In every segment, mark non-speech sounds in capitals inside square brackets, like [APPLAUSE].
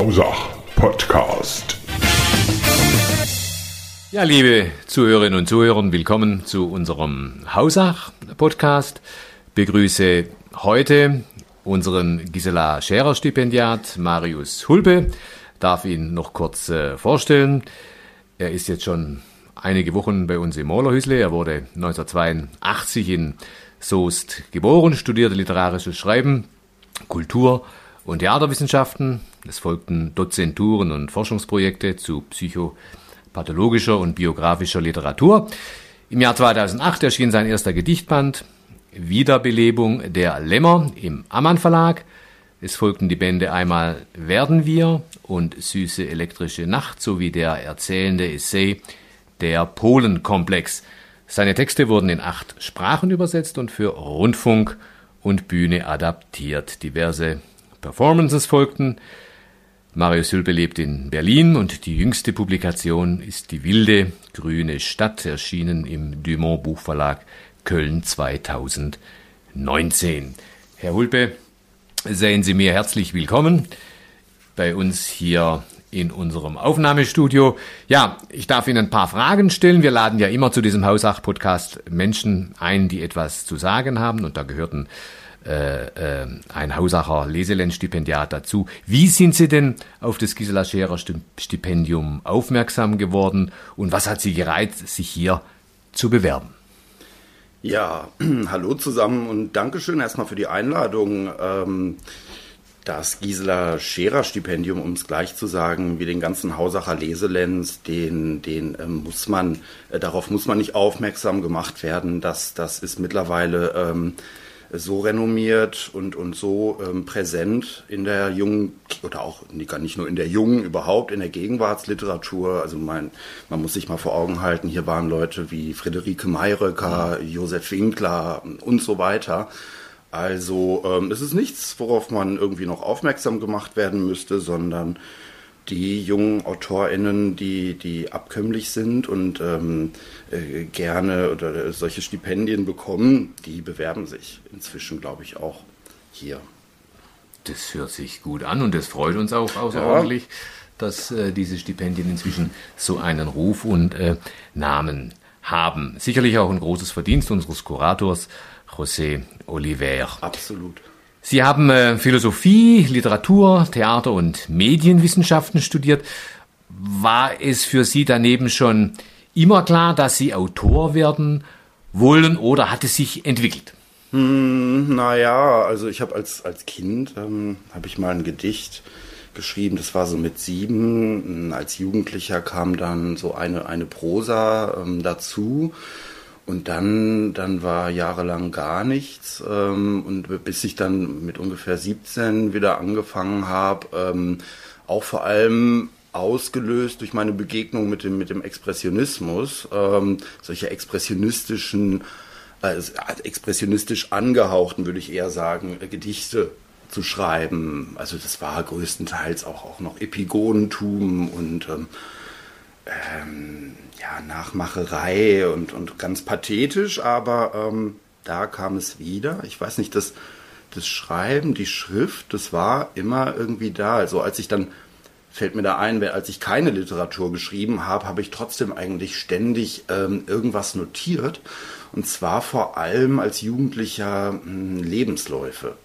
Hausach Podcast. Ja, liebe Zuhörerinnen und Zuhörer, willkommen zu unserem Hausach Podcast. Begrüße heute unseren Gisela Scherer Stipendiat Marius Hulpe. Darf ihn noch kurz äh, vorstellen. Er ist jetzt schon einige Wochen bei uns im Molerhüsle. Er wurde 1982 in Soest geboren, studierte literarisches Schreiben, Kultur und Theaterwissenschaften. Es folgten Dozenturen und Forschungsprojekte zu psychopathologischer und biografischer Literatur. Im Jahr 2008 erschien sein erster Gedichtband Wiederbelebung der Lämmer im Ammann Verlag. Es folgten die Bände einmal Werden wir und Süße elektrische Nacht sowie der erzählende Essay Der Polenkomplex. Seine Texte wurden in acht Sprachen übersetzt und für Rundfunk und Bühne adaptiert. Diverse Performances folgten. Marius Hülpe lebt in Berlin und die jüngste Publikation ist Die wilde grüne Stadt, erschienen im Dumont Buchverlag Köln 2019. Herr Hulpe, seien Sie mir herzlich willkommen bei uns hier in unserem Aufnahmestudio. Ja, ich darf Ihnen ein paar Fragen stellen. Wir laden ja immer zu diesem Hausach-Podcast Menschen ein, die etwas zu sagen haben und da gehörten äh, äh, ein Hausacher Leselend-Stipendiat dazu. Wie sind Sie denn auf das Gisela Scherer Stipendium aufmerksam geworden und was hat Sie gereizt, sich hier zu bewerben? Ja, [CLEARS THROAT] hallo zusammen und Dankeschön erstmal für die Einladung. Ähm, das Gisela Scherer Stipendium, um es gleich zu sagen, wie den ganzen Hausacher Leselenz, den, den ähm, muss man, äh, darauf muss man nicht aufmerksam gemacht werden. Das, das ist mittlerweile ähm, so renommiert und, und so ähm, präsent in der jungen, oder auch nicht nur in der jungen, überhaupt in der Gegenwartsliteratur. Also mein, man muss sich mal vor Augen halten, hier waren Leute wie Friederike Mayröcker, Josef Winkler und so weiter. Also ähm, es ist nichts, worauf man irgendwie noch aufmerksam gemacht werden müsste, sondern die jungen AutorInnen, die, die abkömmlich sind und ähm, äh, gerne oder solche Stipendien bekommen, die bewerben sich inzwischen, glaube ich, auch hier. Das hört sich gut an und das freut uns auch außerordentlich, ja. dass äh, diese Stipendien inzwischen so einen Ruf und äh, Namen haben. Sicherlich auch ein großes Verdienst unseres Kurators José Oliver. Absolut. Sie haben äh, Philosophie, Literatur, Theater und Medienwissenschaften studiert. War es für Sie daneben schon immer klar, dass Sie Autor werden wollen oder hat es sich entwickelt? Hm, naja, also ich habe als, als Kind, ähm, habe ich mal ein Gedicht geschrieben, das war so mit sieben. Als Jugendlicher kam dann so eine, eine Prosa ähm, dazu. Und dann, dann war jahrelang gar nichts. Ähm, und bis ich dann mit ungefähr 17 wieder angefangen habe, ähm, auch vor allem ausgelöst durch meine Begegnung mit dem, mit dem Expressionismus, ähm, solche expressionistischen, äh, expressionistisch angehauchten, würde ich eher sagen, äh, Gedichte zu schreiben. Also das war größtenteils auch, auch noch Epigonentum und ähm, ähm, ja, Nachmacherei und, und ganz pathetisch, aber ähm, da kam es wieder. Ich weiß nicht, das, das Schreiben, die Schrift, das war immer irgendwie da. Also als ich dann, fällt mir da ein, als ich keine Literatur geschrieben habe, habe ich trotzdem eigentlich ständig ähm, irgendwas notiert. Und zwar vor allem als Jugendlicher mh, hm, Lebensläufe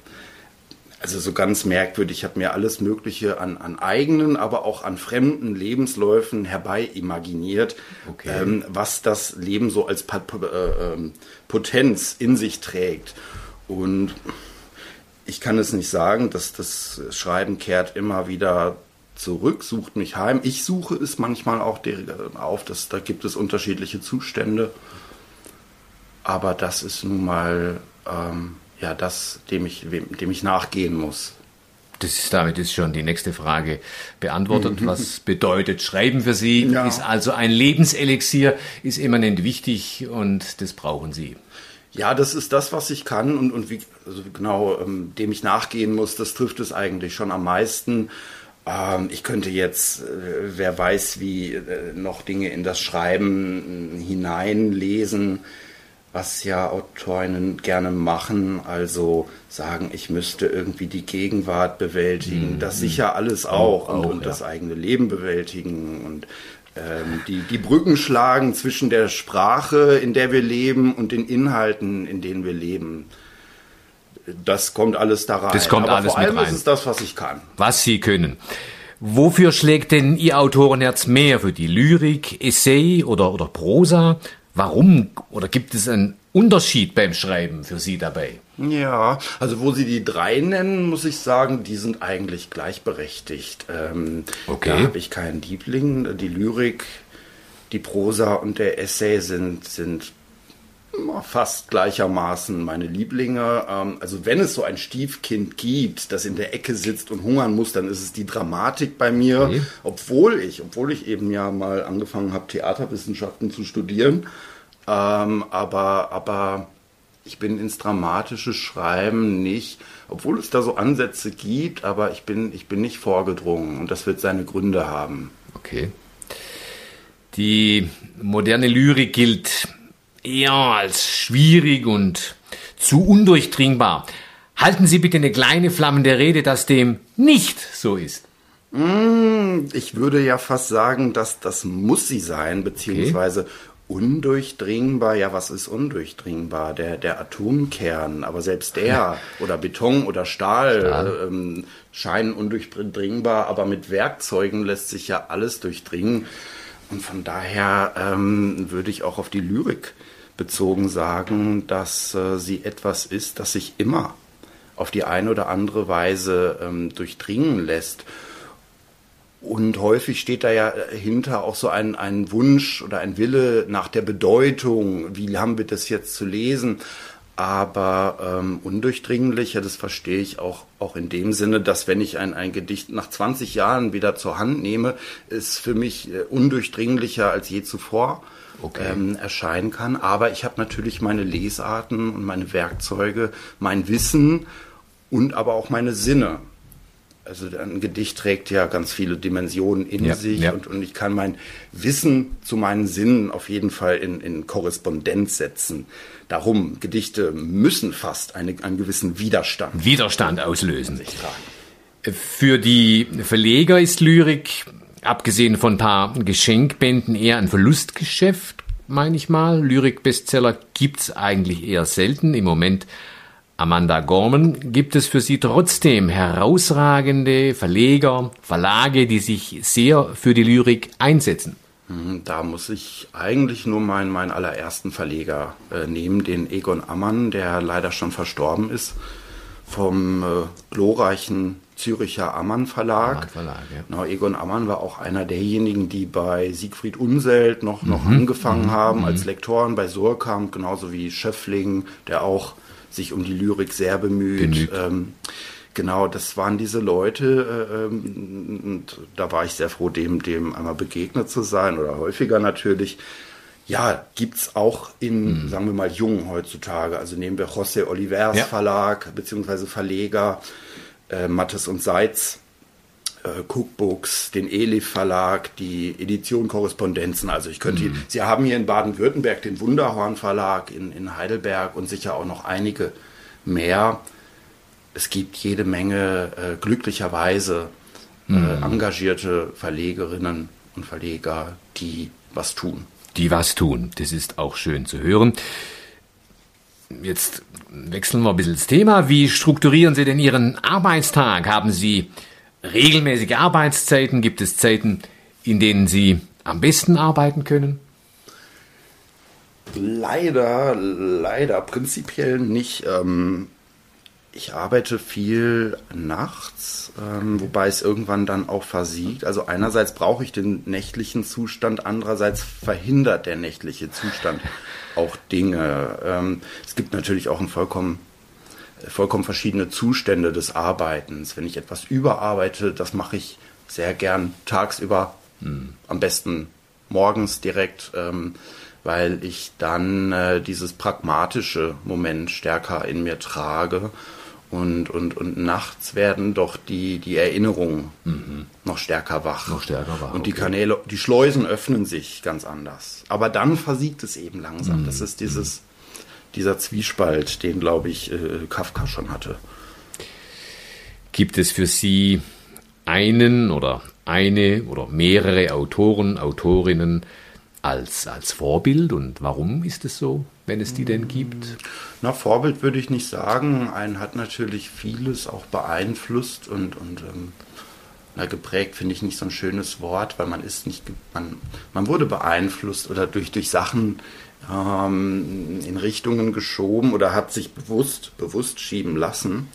also so ganz merkwürdig, ich habe mir alles Mögliche an, an eigenen, aber auch an fremden Lebensläufen herbei imaginiert, okay. ähm, was das Leben so als äh, ähm, Potenz in sich trägt. Und ich kann es nicht sagen, dass das Schreiben kehrt immer wieder zurück, sucht mich heim. Ich suche es manchmal auch auf, dass, da gibt es unterschiedliche Zustände. Aber das ist nun mal ähm, ja das, dem ich, dem ich nachgehen muss. Das ist, damit ist schon die nächste Frage beantwortet. Mhm. Was bedeutet Schreiben für Sie? Ja. Ist also ein Lebenselixier, ist eminent wichtig und das brauchen Sie. Ja, das ist das, was ich kann und, und wie, also genau, ähm, dem ich nachgehen muss, das trifft es eigentlich schon am meisten. Ähm, ich könnte jetzt, äh, wer weiß, wie äh, noch Dinge in das Schreiben hineinlesen was ja Autorinnen gerne machen, also sagen, ich müsste irgendwie die Gegenwart bewältigen, das sicher alles auch, und, auch, und ja. das eigene Leben bewältigen und ähm, die, die Brücken schlagen zwischen der Sprache, in der wir leben, und den Inhalten, in denen wir leben. Das kommt alles da rein. Das kommt Aber alles vor allem mit rein. ist es das, was ich kann. Was Sie können. Wofür schlägt denn Ihr Autorenherz mehr? Für die Lyrik, Essay oder, oder Prosa? Warum? Oder gibt es einen Unterschied beim Schreiben für Sie dabei? Ja, also wo Sie die drei nennen, muss ich sagen, die sind eigentlich gleichberechtigt. Ähm, Okay. Da habe ich keinen Liebling. Die Lyrik, die Prosa und der Essay sind, sind fast gleichermaßen meine Lieblinge. Ähm, also wenn es so ein Stiefkind gibt, das in der Ecke sitzt und hungern muss, dann ist es die Dramatik bei mir. Okay. Obwohl ich, obwohl ich eben ja mal angefangen habe, Theaterwissenschaften zu studieren. Ähm, aber, aber ich bin ins dramatische Schreiben nicht, obwohl es da so Ansätze gibt, aber ich bin, ich bin nicht vorgedrungen und das wird seine Gründe haben. Okay. Die moderne Lyrik gilt eher als schwierig und zu undurchdringbar. Halten Sie bitte eine kleine flammende Rede, dass dem nicht so ist. Ich würde ja fast sagen, dass das muss sie sein, beziehungsweise undurchdringbar. Ja, was ist undurchdringbar? Der, der Atomkern, aber selbst der oder Beton oder Stahl, Stahl. Ähm, scheinen undurchdringbar, aber mit Werkzeugen lässt sich ja alles durchdringen. Und von daher ähm, würde ich auch auf die Lyrik bezogen sagen, dass äh, sie etwas ist, das sich immer auf die eine oder andere Weise ähm, durchdringen lässt. Und häufig steht da ja hinter auch so ein, ein Wunsch oder ein Wille nach der Bedeutung. Wie haben wir das jetzt zu lesen? Aber ähm, undurchdringlicher, das verstehe ich auch, auch in dem Sinne, dass wenn ich ein, ein Gedicht nach 20 Jahren wieder zur Hand nehme, es für mich äh, undurchdringlicher als je zuvor Okay. ähm, erscheinen kann. Aber ich habe natürlich meine Lesarten und meine Werkzeuge, mein Wissen und aber auch meine Sinne. Also ein Gedicht trägt ja ganz viele Dimensionen in Ja, sich ja. Und, und ich kann mein Wissen zu meinen Sinnen auf jeden Fall in, in Korrespondenz setzen. Darum, Gedichte müssen fast eine, einen gewissen Widerstand Widerstand auslösen. Für die Verleger ist Lyrik, abgesehen von ein paar Geschenkbänden, eher ein Verlustgeschäft, meine ich mal. Lyrik-Bestseller gibt's eigentlich eher selten. Im Moment Amanda Gorman. Gibt es für Sie trotzdem herausragende Verleger, Verlage, die sich sehr für die Lyrik einsetzen? Hm, Da muss ich eigentlich nur meinen, meinen allerersten Verleger äh, nehmen, den Egon Ammann, der leider schon verstorben ist, vom äh, glorreichen Züricher Ammann Verlag. Ammann Verlag, ja. Genau, Egon Ammann war auch einer derjenigen, die bei Siegfried Unselt noch, noch angefangen haben als Lektoren bei Surkamp, genauso wie Schöffling, der auch sich um die Lyrik sehr bemüht. Ähm, genau, das waren diese Leute äh, ähm, und da war ich sehr froh, dem, dem einmal begegnet zu sein oder häufiger natürlich. Ja, gibt's auch in, sagen wir mal, Jungen heutzutage. Also nehmen wir José Olivers Ja. Verlag beziehungsweise Verleger, äh, Mattes und Seitz, äh, Cookbooks, den Elif Verlag, die Edition Korrespondenzen. Also ich könnte, Sie haben hier in Baden-Württemberg den Wunderhorn Verlag in, in Heidelberg und sicher auch noch einige mehr. Es gibt jede Menge äh, glücklicherweise äh, engagierte Verlegerinnen und Verleger, die was tun. die was tun. Das ist auch schön zu hören. Jetzt wechseln wir ein bisschen das Thema. Wie strukturieren Sie denn Ihren Arbeitstag? Haben Sie regelmäßige Arbeitszeiten? Gibt es Zeiten, in denen Sie am besten arbeiten können? Leider, leider prinzipiell nicht. Ähm, ich arbeite viel nachts, ähm, wobei es irgendwann dann auch versiegt. Also einerseits brauche ich den nächtlichen Zustand, andererseits verhindert der nächtliche Zustand auch Dinge. Ähm, es gibt natürlich auch ein vollkommen vollkommen verschiedene Zustände des Arbeitens. Wenn ich etwas überarbeite, das mache ich sehr gern tagsüber, am besten morgens direkt, ähm, weil ich dann äh, dieses pragmatische Moment stärker in mir trage. Und, und, und nachts werden doch die, die Erinnerungen noch stärker wach. Noch stärker wach, Und die okay. Kanäle, die Schleusen öffnen sich ganz anders. Aber dann versiegt es eben langsam. Das ist dieses dieser Zwiespalt, den, glaube ich, äh, Kafka schon hatte. Gibt es für Sie einen oder eine oder mehrere Autoren, Autorinnen als, als Vorbild und warum ist es so, wenn es die denn gibt? Na, Vorbild würde ich nicht sagen. Einen hat natürlich vieles auch beeinflusst und, und ähm, na, geprägt finde ich nicht so ein schönes Wort, weil man ist nicht, man, man wurde beeinflusst oder durch, durch Sachen ähm, in Richtungen geschoben oder hat sich bewusst, bewusst schieben lassen.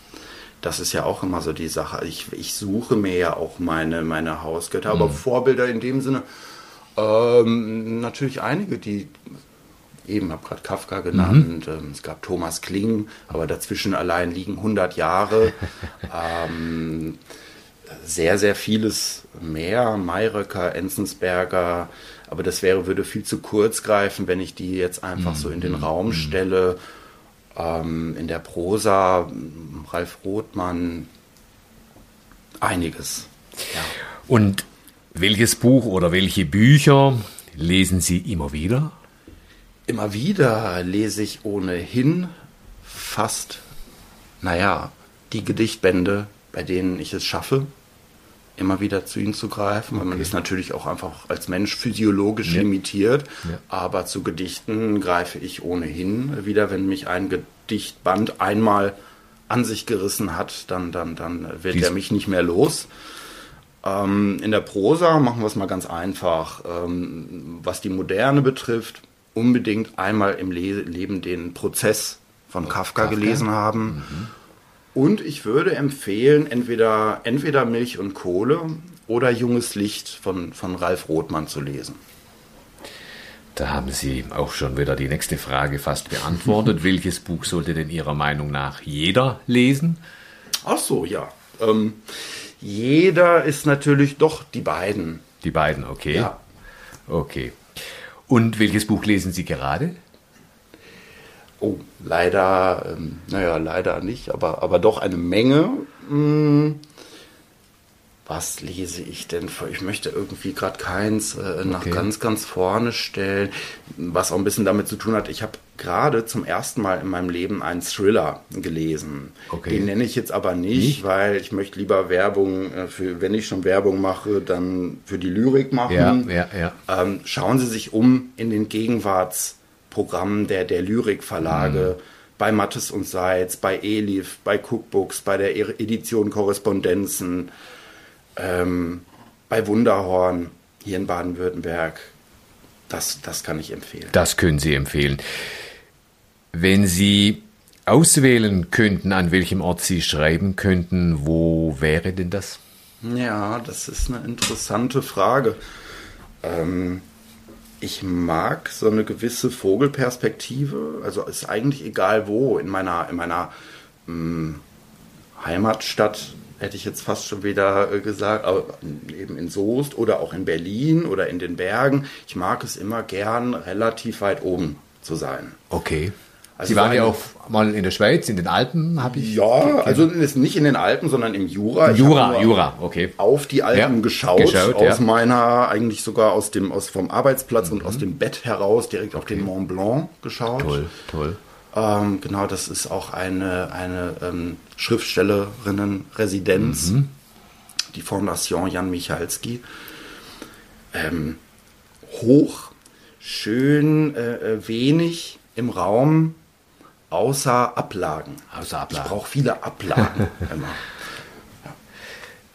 Das ist ja auch immer so die Sache. Ich, ich suche mir ja auch meine, meine Hausgötter, aber mhm. Vorbilder in dem Sinne, ähm, natürlich einige, die eben habe gerade Kafka genannt, mhm. ähm, es gab Thomas Kling, aber dazwischen allein liegen 100 Jahre. [LAUGHS] ähm, sehr, sehr vieles mehr, Mayröcker, Enzensberger, aber das wäre, würde viel zu kurz greifen, wenn ich die jetzt einfach mhm. so in den mhm. Raum mhm. stelle. Ähm, in der Prosa, Ralf Rothmann, einiges. Ja. Und welches Buch oder welche Bücher lesen Sie immer wieder? Immer wieder lese ich ohnehin fast, naja, die Gedichtbände, bei denen ich es schaffe, immer wieder zu ihnen zu greifen, weil okay. man ist natürlich auch einfach als Mensch physiologisch ja. limitiert. Ja. Aber zu Gedichten greife ich ohnehin wieder, wenn mich ein Gedichtband einmal an sich gerissen hat, dann, dann, dann wird Dies er mich nicht mehr los. Ähm, in der Prosa machen wir es mal ganz einfach. Ähm, was die Moderne betrifft, unbedingt einmal im Le Leben den Prozess von Kafka, Kafka? gelesen haben. Mhm und ich würde empfehlen, entweder, entweder Milch und Kohle oder Junges Licht von, von Ralf Rothmann zu lesen. Da haben Sie auch schon wieder die nächste Frage fast beantwortet. [LAUGHS] Welches Buch sollte denn Ihrer Meinung nach jeder lesen? Ach so, ja. Ähm, jeder ist natürlich doch die beiden. Die beiden, okay. Ja. Okay. Und welches Buch lesen Sie gerade? Oh, leider, ähm, naja, leider nicht, aber, aber doch eine Menge. Hm, was lese ich denn vor? Ich möchte irgendwie gerade keins äh, nach okay. ganz, ganz vorne stellen, was auch ein bisschen damit zu tun hat. Ich habe gerade zum ersten Mal in meinem Leben einen Thriller gelesen. Okay. Den nenne ich jetzt aber nicht, nicht? weil ich möchte lieber Werbung, äh, für, wenn ich schon Werbung mache, dann für die Lyrik machen. Ja, ja, ja. Ähm, schauen Sie sich um in den Gegenwarts- Programmen der, der Lyrikverlage, mhm. bei Mattes und Seitz, bei Elif, bei Cookbooks, bei der Edition Korrespondenzen, ähm, bei Wunderhorn hier in Baden-Württemberg. Das, das kann ich empfehlen. Das können Sie empfehlen. Wenn Sie auswählen könnten, an welchem Ort Sie schreiben könnten, wo wäre denn das? Ja, das ist eine interessante Frage. Ähm, ich mag so eine gewisse Vogelperspektive. Also ist eigentlich egal wo. In meiner, in meiner mh, hm, Heimatstadt hätte ich jetzt fast schon wieder äh, gesagt, aber eben in Soest oder auch in Berlin oder in den Bergen. Ich mag es immer gern, relativ weit oben zu sein. Okay. Also Sie waren ja auch mal in der Schweiz, in den Alpen, habe ich. Ja, also nicht in den Alpen, sondern im Jura. Jura, Jura, okay. Auf die Alpen ja, geschaut, geschaut, aus ja. meiner, eigentlich sogar aus dem, aus vom Arbeitsplatz mhm. und aus dem Bett heraus direkt okay. auf den Mont Blanc geschaut. Toll, toll. Ähm, genau, das ist auch eine, eine ähm, Schriftstellerinnen-Residenz, mhm. die Fondation Jan Michalski. Ähm, hoch, schön, äh, äh wenig im Raum außer Ablagen. Außer Ablagen. Ich brauche viele Ablagen. [LAUGHS]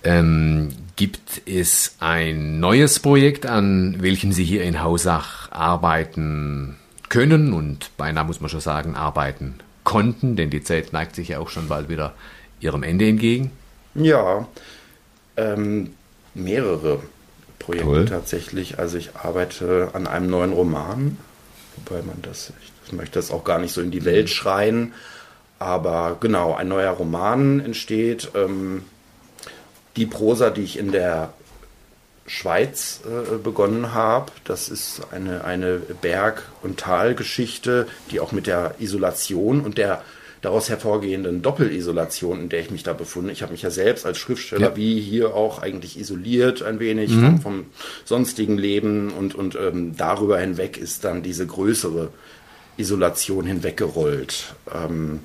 Ähm, gibt es ein neues Projekt, an welchem Sie hier in Hausach arbeiten können und beinahe muss man schon sagen, arbeiten konnten, denn die Zeit neigt sich ja auch schon bald wieder ihrem Ende entgegen? Ja, ähm, mehrere Projekte Toll. tatsächlich. Also ich arbeite an einem neuen Roman, wobei man das, ich ich möchte das auch gar nicht so in die Welt schreien. Aber genau, ein neuer Roman entsteht. Ähm, die Prosa, die ich in der Schweiz äh, begonnen habe, das ist eine, eine Berg- und Talgeschichte, die auch mit der Isolation und der daraus hervorgehenden Doppelisolation, in der ich mich da befinde. Ich habe mich ja selbst als Schriftsteller ja. wie hier auch eigentlich isoliert ein wenig mhm. vom, vom, sonstigen Leben und, und ähm, darüber hinweg ist dann diese größere Isolation hinweggerollt. Ähm,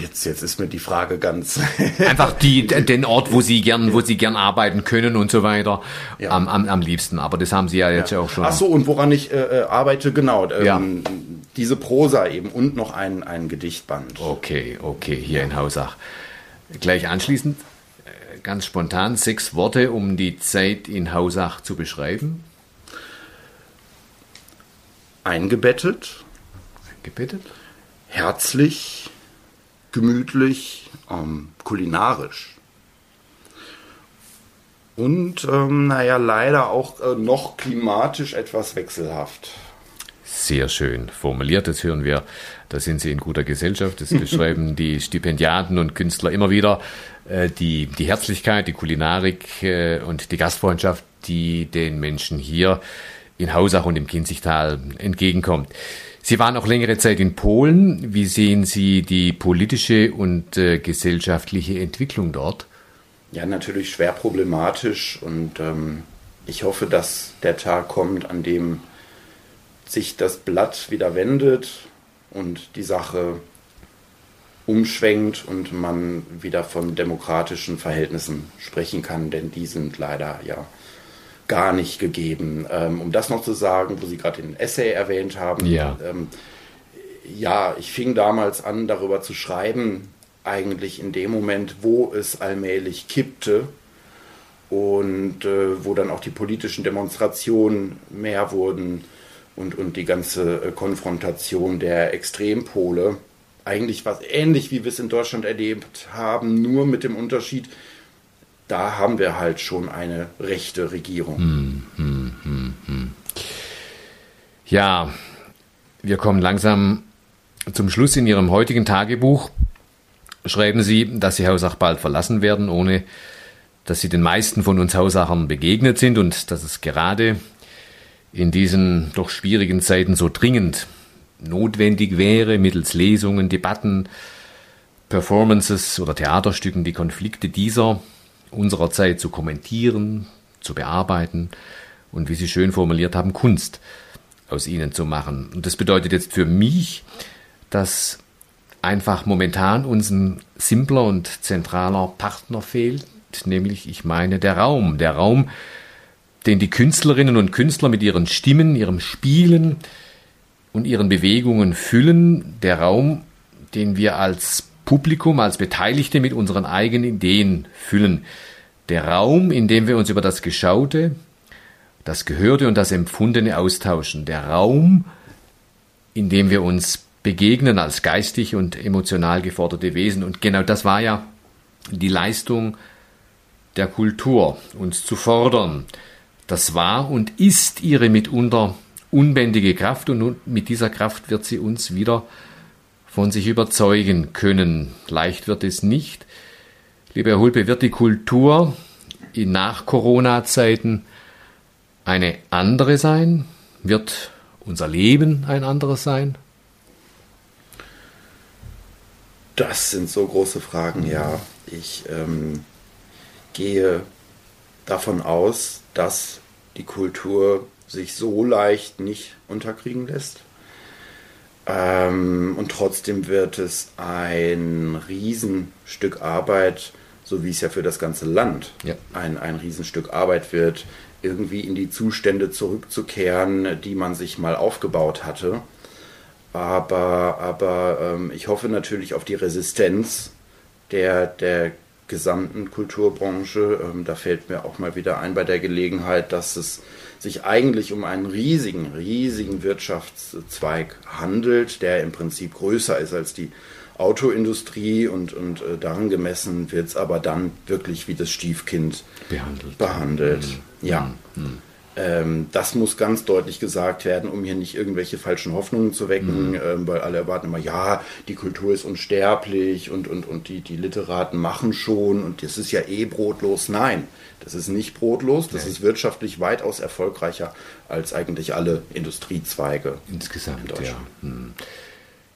Jetzt, jetzt ist mir die Frage ganz. [LAUGHS] Einfach die, den Ort, wo Sie gern, wo Sie gern arbeiten können und so weiter, ja. am, am, am liebsten. Aber das haben Sie ja jetzt ja, auch schon. Ach so, und woran ich äh, äh arbeite, genau. Ähm, ja. Diese Prosa eben und noch ein, ein Gedichtband. Okay, okay, hier in Hausach. Gleich anschließend, äh, ganz spontan, sechs Worte, um die Zeit in Hausach zu beschreiben. Eingebettet. Eingebettet. Herzlich gemütlich, ähm, kulinarisch. Und ähm, naja, leider auch äh, noch klimatisch etwas wechselhaft. Sehr schön formuliert, das hören wir. Da sind Sie in guter Gesellschaft. Das [LAUGHS] beschreiben die Stipendiaten und Künstler immer wieder. Äh, die, die Herzlichkeit, die Kulinarik äh, und die Gastfreundschaft, die den Menschen hier in Hausach und im Kinzigtal entgegenkommt. Sie waren auch längere Zeit in Polen. Wie sehen Sie die politische und äh, gesellschaftliche Entwicklung dort? Ja, natürlich schwer problematisch und ähm, ich hoffe, dass der Tag kommt, an dem sich das Blatt wieder wendet und die Sache umschwenkt und man wieder von demokratischen Verhältnissen sprechen kann, denn die sind leider ja gar nicht gegeben. Ähm, um das noch zu sagen, wo Sie gerade den Essay erwähnt haben. Ja. Ähm, ja, ich fing damals an, darüber zu schreiben, eigentlich in dem Moment, wo es allmählich kippte und äh, wo dann auch die politischen Demonstrationen mehr wurden und, und die ganze äh, Konfrontation der Extrempole. Eigentlich was ähnlich, wie wir es in Deutschland erlebt haben, nur mit dem Unterschied, da haben wir halt schon eine rechte Regierung. Hm, hm, hm, hm, ja, wir kommen langsam zum Schluss in Ihrem heutigen Tagebuch. Schreiben Sie, dass Sie Hausach bald verlassen werden, ohne dass Sie den meisten von uns Hausachern begegnet sind und dass es gerade in diesen doch schwierigen Zeiten so dringend notwendig wäre, mittels Lesungen, Debatten, Performances oder Theaterstücken die Konflikte dieser unserer Zeit zu kommentieren, zu bearbeiten und wie Sie schön formuliert haben, Kunst aus ihnen zu machen. Und das bedeutet jetzt für mich, dass einfach momentan uns ein simpler und zentraler Partner fehlt, nämlich ich meine der Raum, der Raum, den die Künstlerinnen und Künstler mit ihren Stimmen, ihrem Spielen und ihren Bewegungen füllen, der Raum, den wir als Publikum, als Beteiligte mit unseren eigenen Ideen füllen. Der Raum, in dem wir uns über das Geschaute, das Gehörte und das Empfundene austauschen. Der Raum, in dem wir uns begegnen als geistig und emotional geforderte Wesen. Und genau das war ja die Leistung der Kultur, uns zu fordern. Das war und ist ihre mitunter unbändige Kraft und mit dieser Kraft wird sie uns wieder von sich überzeugen können. Leicht wird es nicht. Lieber Herr Hulpe, wird die Kultur in Nach-Corona-Zeiten eine andere sein? Wird unser Leben ein anderes sein? Das sind so große Fragen, ja. Ich ähm, gehe davon aus, dass die Kultur sich so leicht nicht unterkriegen lässt. Ähm, und trotzdem wird es ein Riesenstück Arbeit, so wie es ja für das ganze Land ja. ein, ein Riesenstück Arbeit wird, irgendwie in die Zustände zurückzukehren, die man sich mal aufgebaut hatte. Aber, aber ähm, ich hoffe natürlich auf die Resistenz der, der gesamten Kulturbranche. Ähm, da fällt mir auch mal wieder ein bei der Gelegenheit, dass es sich eigentlich um einen riesigen, riesigen Wirtschaftszweig handelt, der im Prinzip größer ist als die Autoindustrie und, und äh, daran gemessen wird es aber dann wirklich wie das Stiefkind behandelt. behandelt. Mhm. Ja. Mhm. Ähm, das muss ganz deutlich gesagt werden, um hier nicht irgendwelche falschen Hoffnungen zu wecken, mhm. ähm, weil alle erwarten immer, ja, die Kultur ist unsterblich und, und, und die, die Literaten machen schon und das ist ja eh brotlos. Nein, das ist nicht brotlos, das Nein. ist wirtschaftlich weitaus erfolgreicher als eigentlich alle Industriezweige insgesamt. In Deutschland. Ja. Hm.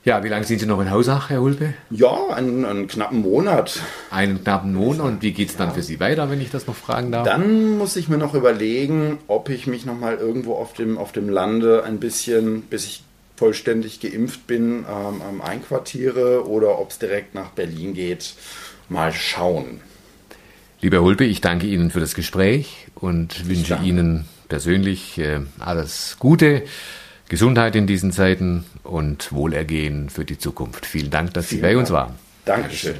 Ja, wie lange sind Sie noch in Hausach, Herr Hulpe? Ja, einen, einen knappen Monat. Einen knappen Monat. Und wie geht es dann für Sie weiter, wenn ich das noch fragen darf? Dann muss ich mir noch überlegen, ob ich mich noch mal irgendwo auf dem, auf dem Lande ein bisschen, bis ich vollständig geimpft bin, ähm, einquartiere oder ob es direkt nach Berlin geht. Mal schauen. Lieber Hulpe, ich danke Ihnen für das Gespräch und ich wünsche danke. Ihnen persönlich äh, alles Gute. Gesundheit in diesen Zeiten und Wohlergehen für die Zukunft. Vielen Dank, dass Vielen Sie bei Dank. uns waren. Dankeschön.